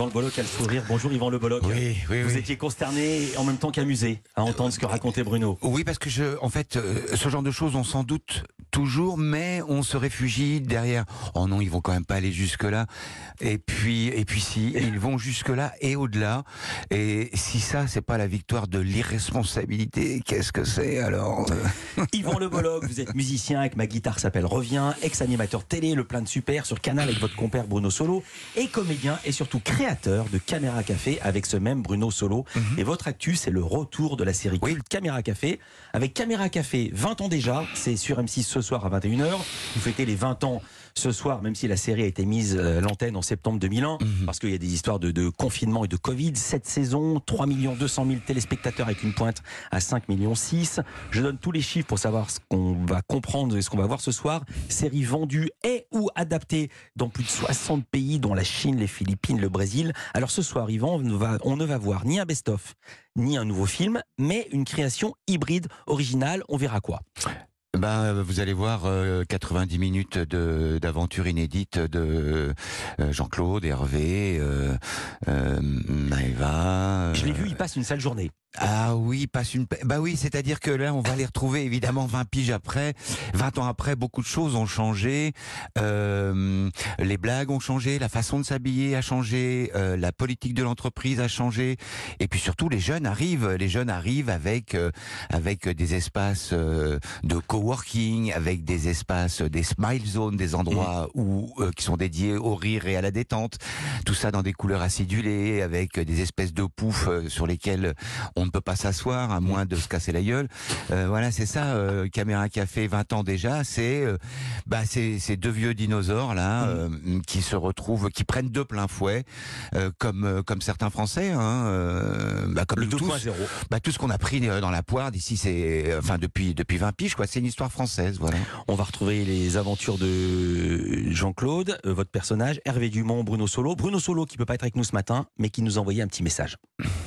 Yvan Le Bolloc a le sourire. Bonjour Yvan Le Bolloc. Oui, oui, Vous oui. étiez consterné en même temps qu'amusé à entendre ce que racontait Bruno. Oui, parce que je, en fait, euh, ce genre de choses, on s'en doute toujours, mais on se réfugie derrière. Oh non, ils vont quand même pas aller jusque là. Et puis, et puis si, ils vont jusque là et au-delà. Et si ça, c'est pas la victoire de l'irresponsabilité, qu'est-ce que c'est alors? Yvan Le Bolloc, vous êtes musicien avec Ma guitare s'appelle Reviens, ex-animateur télé, le plein de super sur Canal avec votre compère Bruno Solo, et comédien et surtout créateur de Caméra Café avec ce même Bruno Solo. Et votre actu, c'est le retour de la série Oui. culte Caméra Café. Avec Caméra Café, 20 ans déjà, c'est sur M6 ce soir à 21h. Vous fêtez les 20 ans ce soir, même si la série a été mise euh, à l'antenne en septembre 2001, parce qu'il y a des histoires de, de confinement et de Covid. Cette saison, 3 200 000 téléspectateurs avec une pointe à 5 millions 6. Je donne tous les chiffres pour savoir ce qu'on va comprendre et ce qu'on va voir ce soir. Série vendue et ou adaptée dans plus de 60 pays, dont la Chine, les Philippines, le Brésil. Alors ce soir, Yvan, on ne va, on ne va voir ni un best-of, ni un nouveau film, mais une création hybride, originale. On verra quoi. Ben, vous allez voir euh, 90 minutes de- d'aventure inédite de euh, Jean-Claude, Hervé, euh, euh, Maëva. Je l'ai euh, vu, il passe une sale journée. Ah oui, passe une. Bah oui, c'est-à-dire que là, on va les retrouver évidemment 20 piges après, 20 ans après, beaucoup de choses ont changé. Euh, les blagues ont changé, la façon de s'habiller a changé, euh, la politique de l'entreprise a changé, et puis surtout les jeunes arrivent. Les jeunes arrivent avec euh, avec des espaces euh, de coworking, avec des espaces, des smile zones, des endroits où euh, qui sont dédiés au rire et à la détente. Tout ça dans des couleurs acidulées, avec des espèces de poufs euh, sur lesquels on ne peut pas s'asseoir à moins de se casser la gueule. Euh, voilà, c'est ça. Euh, Caméra Café, 20 ans déjà, c'est euh, bah c'est ces deux vieux dinosaures là euh, qui se retrouvent, qui prennent de plein fouet, euh, comme euh, comme certains Français, hein, euh, bah, comme Le nous tous. 2.0. Bah, tout ce qu'on a pris dans la poire d'ici, c'est enfin depuis depuis 20 piges quoi. C'est une histoire française, voilà. On va retrouver les aventures de Jean-Claude, euh, votre personnage, Hervé Dumont, Bruno Solo. Bruno Solo qui peut pas être avec nous ce matin, mais qui nous a envoyé un petit message.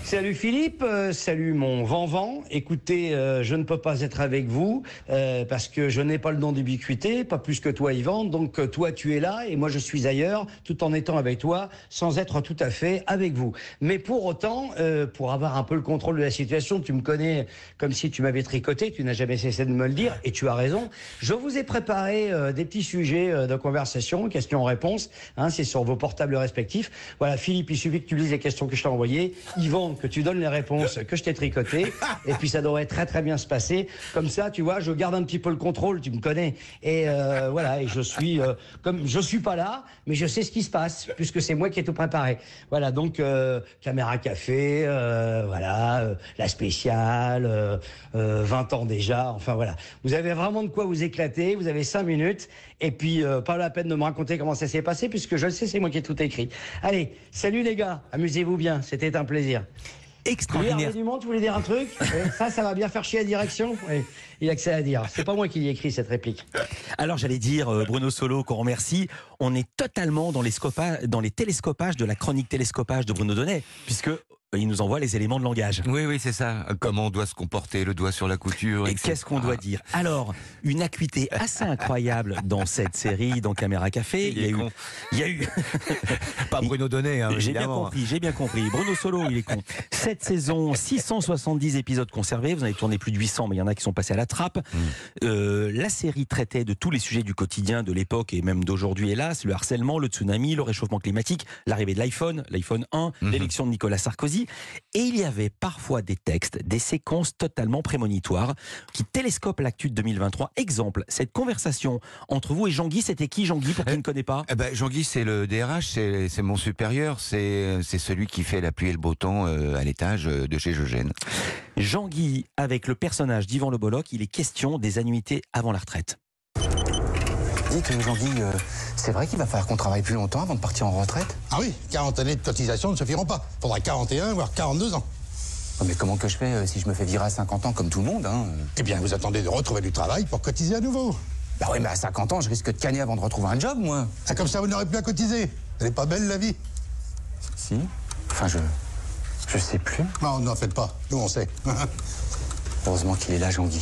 Salut Philippe, salut mon Vent-Vent. Écoutez, euh, je ne peux pas être avec vous euh, parce que je n'ai pas le don d'ubiquité, pas plus que toi Yvan. Donc euh, toi tu es là et moi je suis ailleurs, tout en étant avec toi, sans être tout à fait avec vous. Mais pour autant, euh, pour avoir un peu le contrôle de la situation, tu me connais comme si tu m'avais tricoté, tu n'as jamais cessé de me le dire et tu as raison. Je vous ai préparé euh, des petits sujets euh, de conversation, questions-réponses. Hein, C'est sur vos portables respectifs. Voilà, Philippe, il suffit que tu lises les questions que je t'ai envoyées. Yvan, que tu donnes les réponses je t'ai tricotées. Et puis ça devrait très très bien se passer. Comme ça, tu vois, je garde un petit peu le contrôle, tu me connais. Et euh, voilà, et je suis euh, comme je suis pas là, mais je sais ce qui se passe puisque c'est moi qui ai tout préparé. Voilà, donc euh, caméra café, voilà, la spéciale, euh, euh, 20 ans déjà. Enfin voilà, vous avez vraiment de quoi vous éclater. Vous avez 5 minutes. Et puis pas la peine de me raconter comment ça s'est passé puisque je le sais, c'est moi qui ai tout écrit. Allez, salut les gars, amusez-vous bien. C'était un plaisir. Oui, Extraordinaire. Hervé Dumont, tu voulais dire un truc Oui, Ça, ça va bien faire chier la direction Oui, il a que ça à dire. C'est pas moi qui l'ai écrit cette réplique. Alors j'allais dire, euh, Bruno Solo, qu'on remercie, on est totalement dans les, dans les télescopages de la chronique télescopage de Bruno Donnet, puisque il nous envoie les éléments de langage. Oui, oui, c'est ça. Comment on doit se comporter, le doigt sur la couture. Et qu'est-ce qu'on doit dire? Alors, une acuité assez incroyable dans cette série, dans Caméra Café. Il est eu, con. il y a eu, Pas Bruno Donnet, hein, J'ai bien compris, j'ai bien compris. Bruno Solo, il est con. Cette saison, 670 épisodes conservés. Vous en avez tourné plus de 800, mais il y en a qui sont passés à la trappe. Mm. Euh, la série traitait de tous les sujets du quotidien de l'époque et même d'aujourd'hui, hélas. Le harcèlement, le tsunami, le réchauffement climatique, l'arrivée de l'iPhone, l'iPhone 1, Mhm. l'élection de Nicolas Sarkozy. Et il y avait parfois des textes, des séquences totalement prémonitoires qui télescopent l'actu de 2023. Exemple, cette conversation entre vous et Jean-Guy, c'était qui Jean-Guy, pour qui Euh, ne connaît pas? Eh ben, Jean-Guy, c'est le DRH, c'est mon supérieur, c'est c'est celui qui fait la pluie et le beau temps euh, à l'étage euh, de chez Eugène. Jean-Guy, avec le personnage d'Yvan Le Bolloc, il est question des annuités avant la retraite. Dites, Jean-Guy, euh, c'est vrai qu'il va falloir qu'on travaille plus longtemps avant de partir en retraite Ah oui, 40 années de cotisation ne suffiront pas. Faudra 41, voire 42 ans. Oh, Mais comment que je fais euh, si je me fais virer à 50 ans comme tout le monde hein euh Eh bien, vous attendez de retrouver du travail pour cotiser à nouveau. Bah oui, mais à 50 ans, je risque de canner avant de retrouver un job, moi. Ah, comme ça, vous n'aurez plus à cotiser. Elle est pas belle, la vie Si Enfin, je... Je sais plus. Non, n'en faites pas. Nous, on sait. Heureusement qu'il est là, Jean-Guy.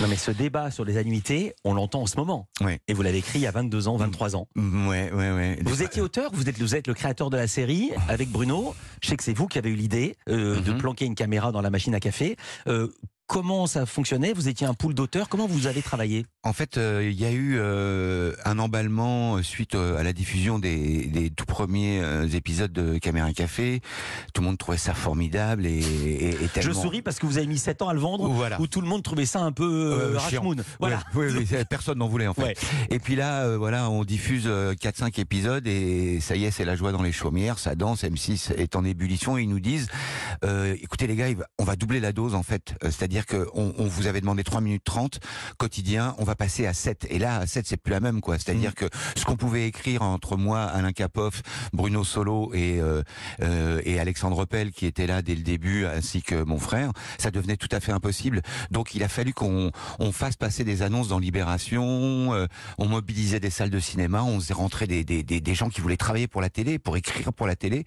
Non mais ce débat sur les annuités, on l'entend en ce moment. Oui. Et vous l'avez écrit il y a 22 ans, 23 ans. Mm, Ouais, ouais, ouais. Vous étiez auteur, vous êtes, vous êtes le créateur de la série avec Bruno. Je sais que c'est vous qui avez eu l'idée euh, de Mhm. planquer une caméra dans la machine à café. Euh, comment ça fonctionnait? Vous étiez un pool d'auteurs. Comment vous avez travaillé? En fait, euh, il y a eu euh, un emballement euh, suite à la diffusion des, des tout premiers épisodes de Caméra Café. Tout le monde trouvait ça formidable et, et, et Je tellement... souris parce que vous avez mis 7 ans à le vendre, Voilà. où tout le monde trouvait ça un peu. Rashmoon. Voilà. Ouais, oui, personne n'en voulait en fait. Ouais. Et puis là, voilà, on diffuse euh, 4-5 épisodes et ça y est, c'est la joie dans les chaumières, ça danse, M6 est en ébullition et ils nous disent, écoutez les gars, on va doubler la dose en fait. Euh, C'est-à-dire que on, vous avait demandé 3 minutes 30 quotidien, on va passer à 7. Et là, à 7, c'est plus la même quoi. C'est-à-dire que ce qu'on pouvait écrire entre moi, Alain Capoff, Bruno Solo et, euh, euh, et Alexandre Pell qui était là dès le début, ainsi que mon frère, ça devenait tout à fait impossible. Donc il a fallu qu'on on fasse passer des annonces dans Libération, euh, on mobilisait des salles de cinéma, on faisait rentrer des, des, des, des gens qui voulaient travailler pour la télé, pour écrire pour la télé,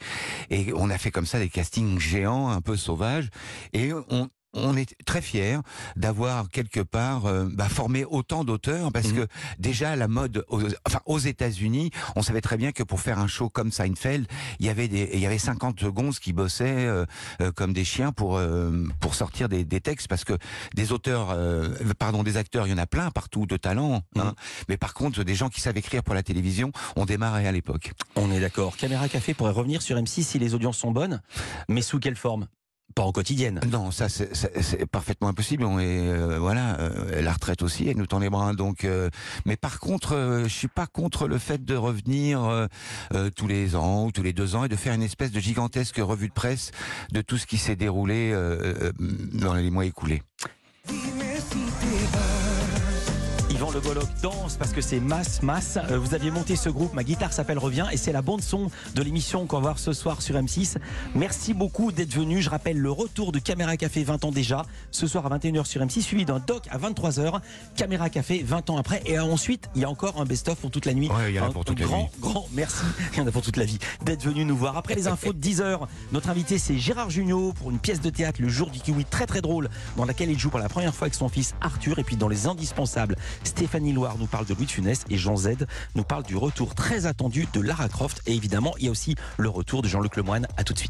et on a fait comme ça des castings géants, un peu sauvages, et on on est très fiers d'avoir quelque part euh, bah, formé autant d'auteurs parce Mhm. que déjà la mode aux, enfin aux États-Unis on savait très bien que pour faire un show comme Seinfeld il y avait des il y avait 50 gonzes qui bossaient euh, euh, comme des chiens pour euh, pour sortir des, des textes parce que des auteurs euh, pardon des acteurs il y en a plein partout de talent hein. Mhm. mais par contre des gens qui savent écrire pour la télévision on démarrait à l'époque On est d'accord. Caméra Café pourrait revenir sur M6 si les audiences sont bonnes, mais sous quelle forme? Pas en quotidienne. Non, ça c'est- parfaitement impossible. On euh, voilà, euh, la retraite aussi, elle nous tend les bras. Donc, euh, mais par contre, je suis pas contre le fait de revenir tous les ans ou tous les deux ans et de faire une espèce de gigantesque revue de presse de tout ce qui s'est déroulé dans les mois écoulés. Le danse parce que c'est masse, masse. Euh, vous aviez monté ce groupe, ma guitare s'appelle Revient et c'est la bande son de l'émission qu'on va voir ce soir sur M6. Merci beaucoup d'être venu. Je rappelle le retour de Caméra Café 20 ans déjà, ce soir à 21h sur M6, suivi d'un doc à 23h. Caméra Café 20 ans après et ensuite il y a encore un best-of pour toute la nuit. Ouais, il y en a Un pour toute la grand, nuit. grand merci. Il y en a pour toute la vie d'être venu nous voir. Après les infos de 10h, notre invité c'est Gérard Jugnot pour une pièce de théâtre Le jour du kiwi très très drôle dans laquelle il joue pour la première fois avec son fils Arthur et puis dans les indispensables Stéphanie Loire nous parle de Louis de Funès et Jean Z nous parle du retour très attendu de Lara Croft et évidemment il y a aussi le retour de Jean-Luc Lemoyne à tout de suite.